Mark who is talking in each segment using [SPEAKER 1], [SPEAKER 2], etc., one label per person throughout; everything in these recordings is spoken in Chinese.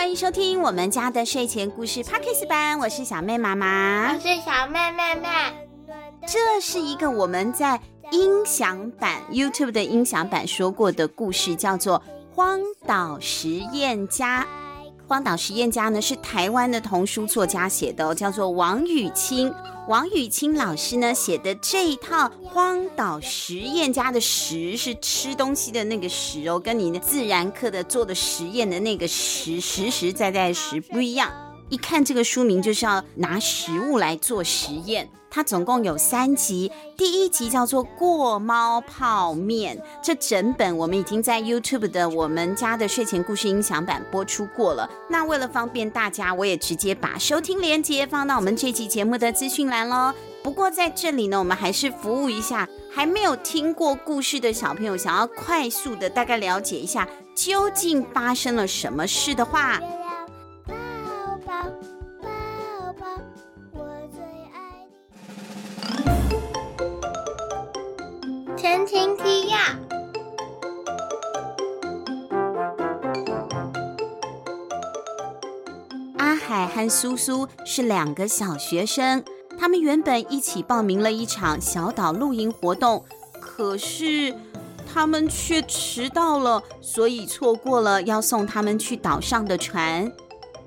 [SPEAKER 1] 欢迎收听我们家的睡前故事 Podcast 版，我是小妹妈妈，
[SPEAKER 2] 我是小妹妹妹。
[SPEAKER 1] 这是一个我们在音响版 YouTube 的音响版说过的故事，叫做《荒岛实验家》。荒岛实验家呢是台湾的童书作家写的哦，叫做王雨清。王雨清老师呢写的这一套《荒岛实验家》的实是吃东西的那个实哦，跟你的自然课的做的实验的那个实实实在在的实不一样。一看这个书名就是要拿食物来做实验。它总共有三集，第一集叫做《过猫泡面》。这整本我们已经在 YouTube 的我们家的睡前故事音响版播出过了。那为了方便大家，我也直接把收听连接放到我们这期节目的资讯栏喽。不过在这里呢，我们还是服务一下还没有听过故事的小朋友，想要快速的大概了解一下究竟发生了什么事的话。和苏苏是两个小学生，他们原本一起报名了一场小岛露营活动，可是他们却迟到了，所以错过了要送他们去岛上的船。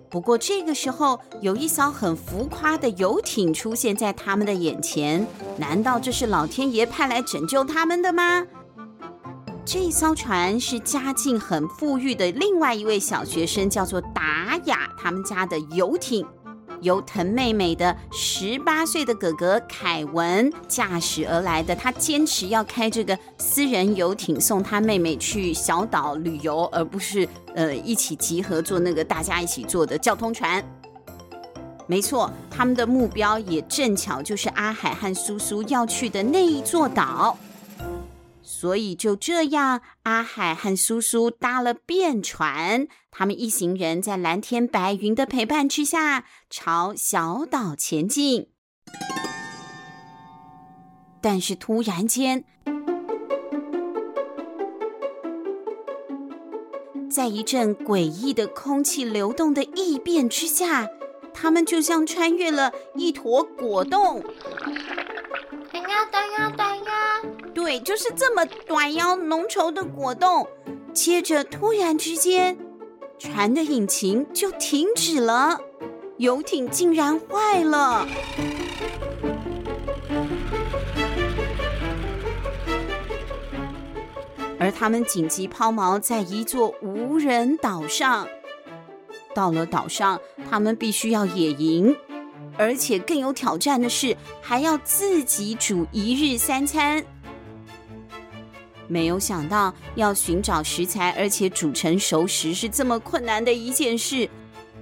[SPEAKER 1] 不过这个时候，有一艘很浮夸的游艇出现在他们的眼前。难道这是老天爷派来拯救他们的吗？这艘船是家境很富裕的另外一位小学生，叫做达雅，他们家的游艇。由疼妹妹的十八岁的哥哥凯文驾驶而来的，他坚持要开这个私人游艇送他妹妹去小岛旅游，而不是呃一起集合坐那个大家一起坐的交通船。没错，他们的目标也正巧就是阿海和苏苏要去的那一座岛。所以就这样，阿海和叔叔搭了便船，他们一行人在蓝天白云的陪伴之下，朝小岛前进。但是突然间，在一阵诡异的空气流动的异变之下，他们就像穿越了一坨果冻。就是这么短腰浓稠的果冻。接着，突然之间，船的引擎就停止了，游艇竟然坏了。而他们紧急抛锚在一座无人岛上。到了岛上，他们必须要野营。而且更有挑战的是，还要自己煮一日三餐。没有想到要寻找食材，而且煮成熟食是这么困难的一件事。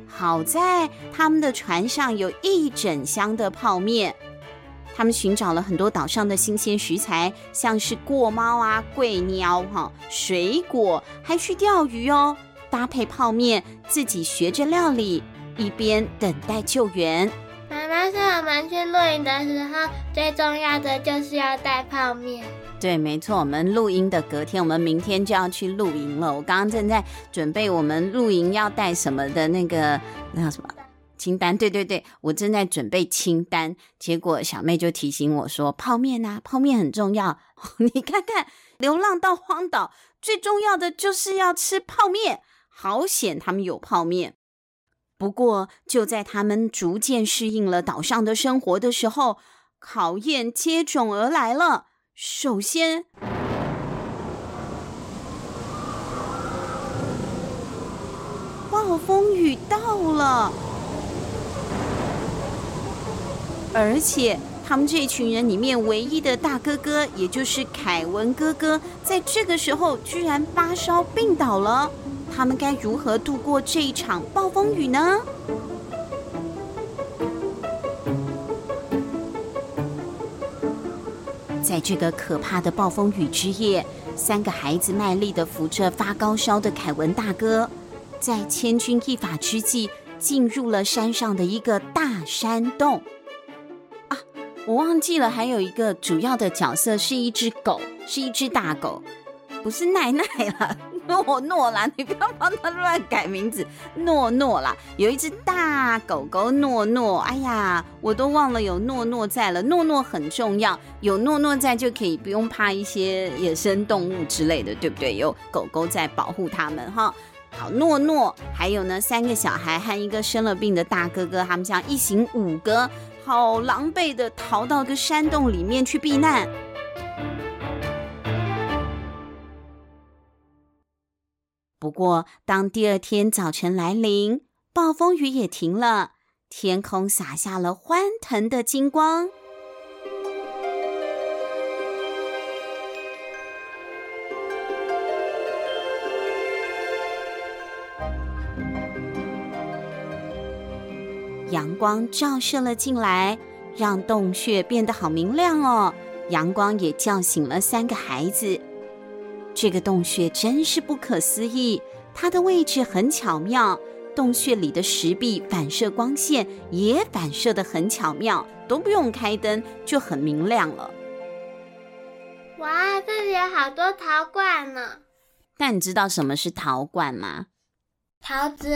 [SPEAKER 1] 好在他们的船上有一整箱的泡面。他们寻找了很多岛上的新鲜食材，像是过猫啊、贵鸟哈、水果，还去钓鱼哦。搭配泡面，自己学着料理，一边等待救援。
[SPEAKER 2] 妈妈说我们去露营的时候，最重要的就是要带泡面。
[SPEAKER 1] 对，没错，我们录音的隔天，我们明天就要去露营了。我刚刚正在准备我们露营要带什么的那个那叫什么清单。对对对，我正在准备清单，结果小妹就提醒我说：“泡面啊，泡面很重要。你看看，流浪到荒岛，最重要的就是要吃泡面。好险，他们有泡面。”不过，就在他们逐渐适应了岛上的生活的时候，考验接踵而来了。首先，暴风雨到了，而且他们这群人里面唯一的大哥哥，也就是凯文哥哥，在这个时候居然发烧病倒了。他们该如何度过这一场暴风雨呢？在这个可怕的暴风雨之夜，三个孩子卖力的扶着发高烧的凯文大哥，在千钧一发之际，进入了山上的一个大山洞。啊，我忘记了，还有一个主要的角色是一只狗，是一只大狗。不是奈奈了，诺诺啦，你不要帮他乱改名字，诺诺啦。有一只大狗狗诺诺，哎呀，我都忘了有诺诺在了。诺诺很重要，有诺诺在就可以不用怕一些野生动物之类的，对不对？有狗狗在保护他们哈。好，诺诺，还有呢，三个小孩和一个生了病的大哥哥，他们这样一行五个，好狼狈的逃到个山洞里面去避难。不过，当第二天早晨来临，暴风雨也停了，天空洒下了欢腾的金光。阳光照射了进来，让洞穴变得好明亮哦。阳光也叫醒了三个孩子。这个洞穴真是不可思议，它的位置很巧妙，洞穴里的石壁反射光线也反射得很巧妙，都不用开灯就很明亮了。
[SPEAKER 2] 哇，这里有好多陶罐呢！
[SPEAKER 1] 但你知道什么是陶罐吗？
[SPEAKER 2] 桃子。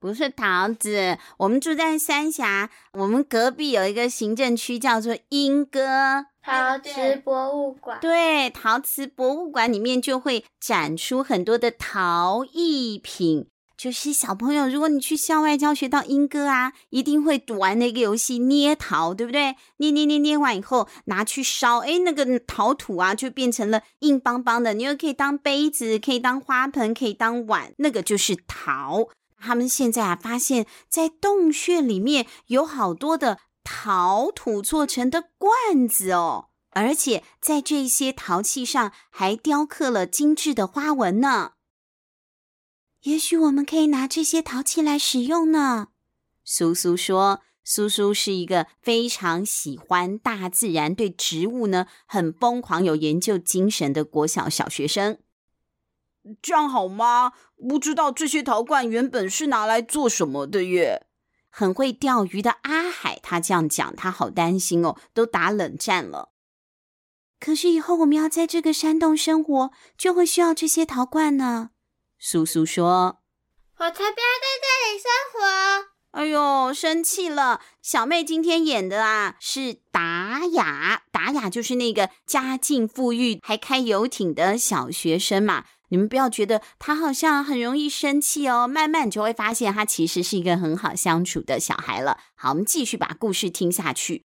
[SPEAKER 1] 不是桃子，我们住在三峡，我们隔壁有一个行政区叫做莺歌
[SPEAKER 2] 陶瓷博物馆。
[SPEAKER 1] 对，陶瓷博物馆里面就会展出很多的陶艺品。就是小朋友，如果你去校外教学到英歌啊，一定会玩那个游戏捏陶，对不对？捏捏捏捏完以后拿去烧，哎，那个陶土啊就变成了硬邦邦的，你又可以当杯子，可以当花盆，可以当碗，那个就是陶。他们现在啊，发现，在洞穴里面有好多的陶土做成的罐子哦，而且在这些陶器上还雕刻了精致的花纹呢。也许我们可以拿这些陶器来使用呢。苏苏说：“苏苏是一个非常喜欢大自然、对植物呢很疯狂、有研究精神的国小小学生。”这样好吗？不知道这些陶罐原本是拿来做什么的耶。很会钓鱼的阿海，他这样讲，他好担心哦，都打冷战了。可是以后我们要在这个山洞生活，就会需要这些陶罐呢。苏苏说：“
[SPEAKER 2] 我才不要在这里生活！”
[SPEAKER 1] 哎呦，生气了！小妹今天演的啊是达雅，达雅就是那个家境富裕还开游艇的小学生嘛。你们不要觉得他好像很容易生气哦，慢慢就会发现他其实是一个很好相处的小孩了。好，我们继续把故事听下去。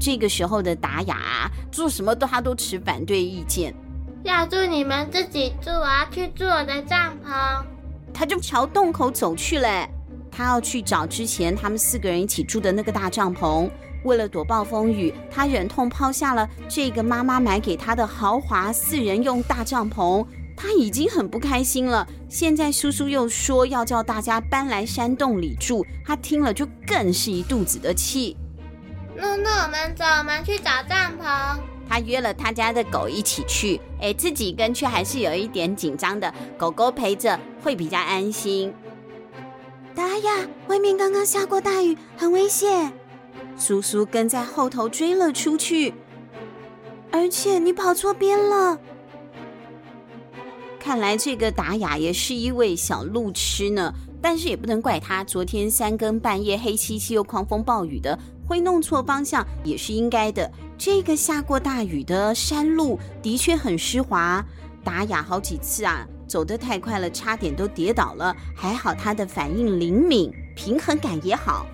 [SPEAKER 1] 这个时候的达雅做什么都他都持反对意见，
[SPEAKER 2] 要住你们自己住，我要去住我的帐篷。
[SPEAKER 1] 他就朝洞口走去了，他要去找之前他们四个人一起住的那个大帐篷。为了躲暴风雨，他忍痛抛下了这个妈妈买给他的豪华四人用大帐篷。他已经很不开心了，现在叔叔又说要叫大家搬来山洞里住，他听了就更是一肚子的气。
[SPEAKER 2] 那那，我们走，我们去找帐篷。
[SPEAKER 1] 他约了他家的狗一起去，哎，自己一个人去还是有一点紧张的，狗狗陪着会比较安心。达雅，外面刚刚下过大雨，很危险。苏苏跟在后头追了出去，而且你跑错边了。看来这个达雅也是一位小路痴呢，但是也不能怪他。昨天三更半夜黑漆漆又狂风暴雨的，会弄错方向也是应该的。这个下过大雨的山路的确很湿滑，达雅好几次啊走得太快了，差点都跌倒了。还好他的反应灵敏，平衡感也好。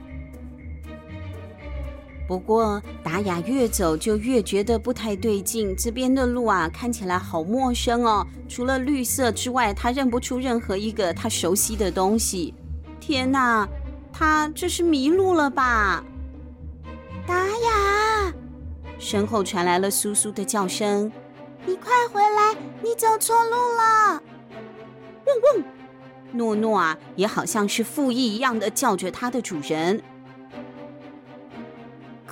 [SPEAKER 1] 不过达雅越走就越觉得不太对劲，这边的路啊看起来好陌生哦。除了绿色之外，他认不出任何一个他熟悉的东西。天哪，他这是迷路了吧？达雅，身后传来了苏苏的叫声：“你快回来，你走错路了！”嗡嗡，诺诺啊，也好像是附议一样的叫着他的主人。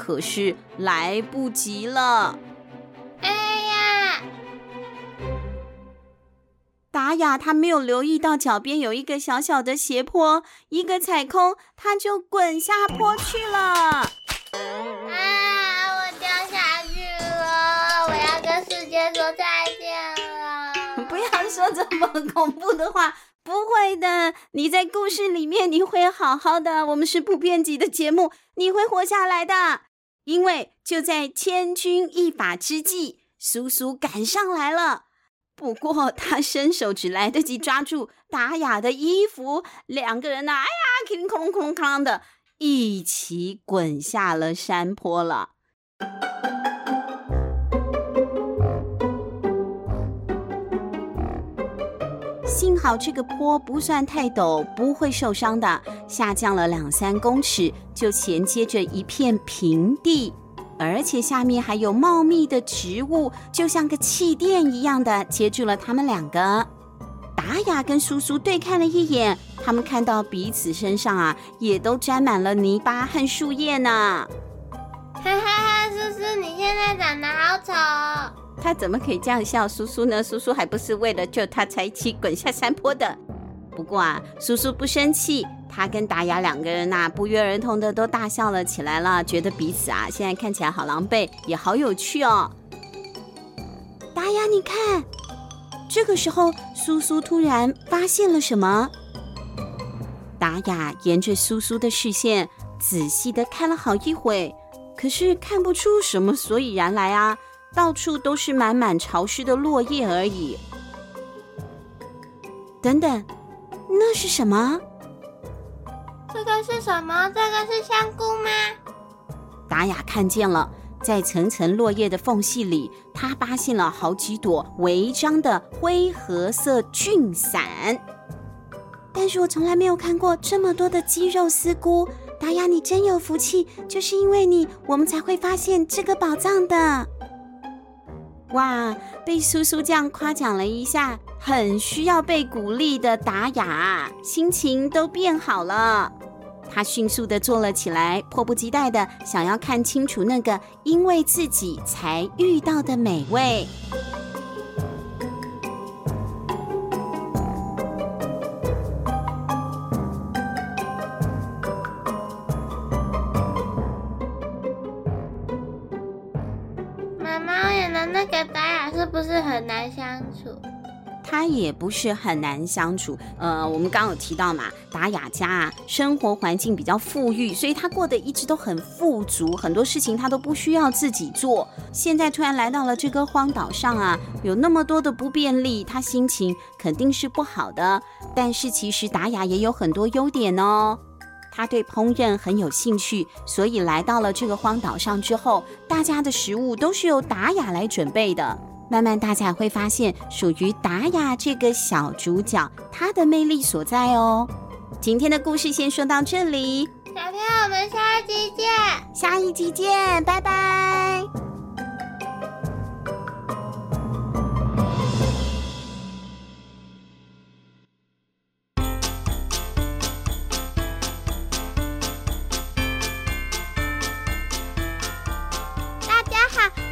[SPEAKER 1] 可是来不及了！
[SPEAKER 2] 哎呀，
[SPEAKER 1] 达雅他没有留意到脚边有一个小小的斜坡，一个踩空，他就滚下坡去了。
[SPEAKER 2] 啊！我掉下去了，我要跟世界说再见了。
[SPEAKER 1] 不要说这么恐怖的话。不会的，你在故事里面你会好好的。我们是不编辑的节目，你会活下来的。因为就在千钧一发之际，苏苏赶上来了。不过他伸手只来得及抓住达雅的衣服，两个人呢，哎呀，哐哐啷哐啷哐啷的，一起滚下了山坡了。幸好这个坡不算太陡，不会受伤的。下降了两三公尺，就衔接着一片平地，而且下面还有茂密的植物，就像个气垫一样的接住了他们两个。达雅跟苏苏对看了一眼，他们看到彼此身上啊，也都沾满了泥巴和树叶呢。
[SPEAKER 2] 哈哈哈，苏苏，你现在长得好丑。
[SPEAKER 1] 他怎么可以这样笑苏苏呢？苏苏还不是为了救他才一起滚下山坡的。不过啊，苏苏不生气，他跟达雅两个人呐、不约而同的都大笑了起来了，觉得彼此啊现在看起来好狼狈，也好有趣哦。达雅，你看，这个时候苏苏突然发现了什么？达雅沿着苏苏的视线仔细的看了好一会，可是看不出什么所以然来啊。到处都是满满潮湿的落叶而已。等等，那是什么？
[SPEAKER 2] 这个是什么？这个是香菇吗？
[SPEAKER 1] 达雅看见了，在层层落叶的缝隙里，她发现了好几朵违章的灰褐色菌伞。但是我从来没有看过这么多的鸡肉丝菇。达雅，你真有福气，就是因为你，我们才会发现这个宝藏的。哇，被叔叔这样夸奖了一下，很需要被鼓励的达雅，心情都变好了。他迅速的坐了起来，迫不及待的想要看清楚那个因为自己才遇到的美味。
[SPEAKER 2] 那个达雅是不是很难相处？
[SPEAKER 1] 他也不是很难相处。呃，我们刚刚有提到嘛，达雅家啊，生活环境比较富裕，所以他过得一直都很富足，很多事情他都不需要自己做。现在突然来到了这个荒岛上啊，有那么多的不便利，他心情肯定是不好的。但是其实达雅也有很多优点哦。他对烹饪很有兴趣，所以来到了这个荒岛上之后，大家的食物都是由达雅来准备的。慢慢大家会发现，属于达雅这个小主角，他的魅力所在哦。今天的故事先说到这里，
[SPEAKER 2] 小朋友，们下期见，
[SPEAKER 1] 下一集见，拜拜。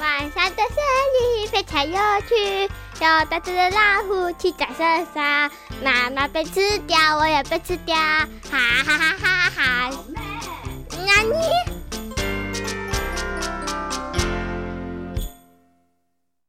[SPEAKER 2] 晚上的森林非常有趣，有大只的老虎去在身上，妈妈被吃掉，我也被吃掉，哈哈哈哈哈哈！那你？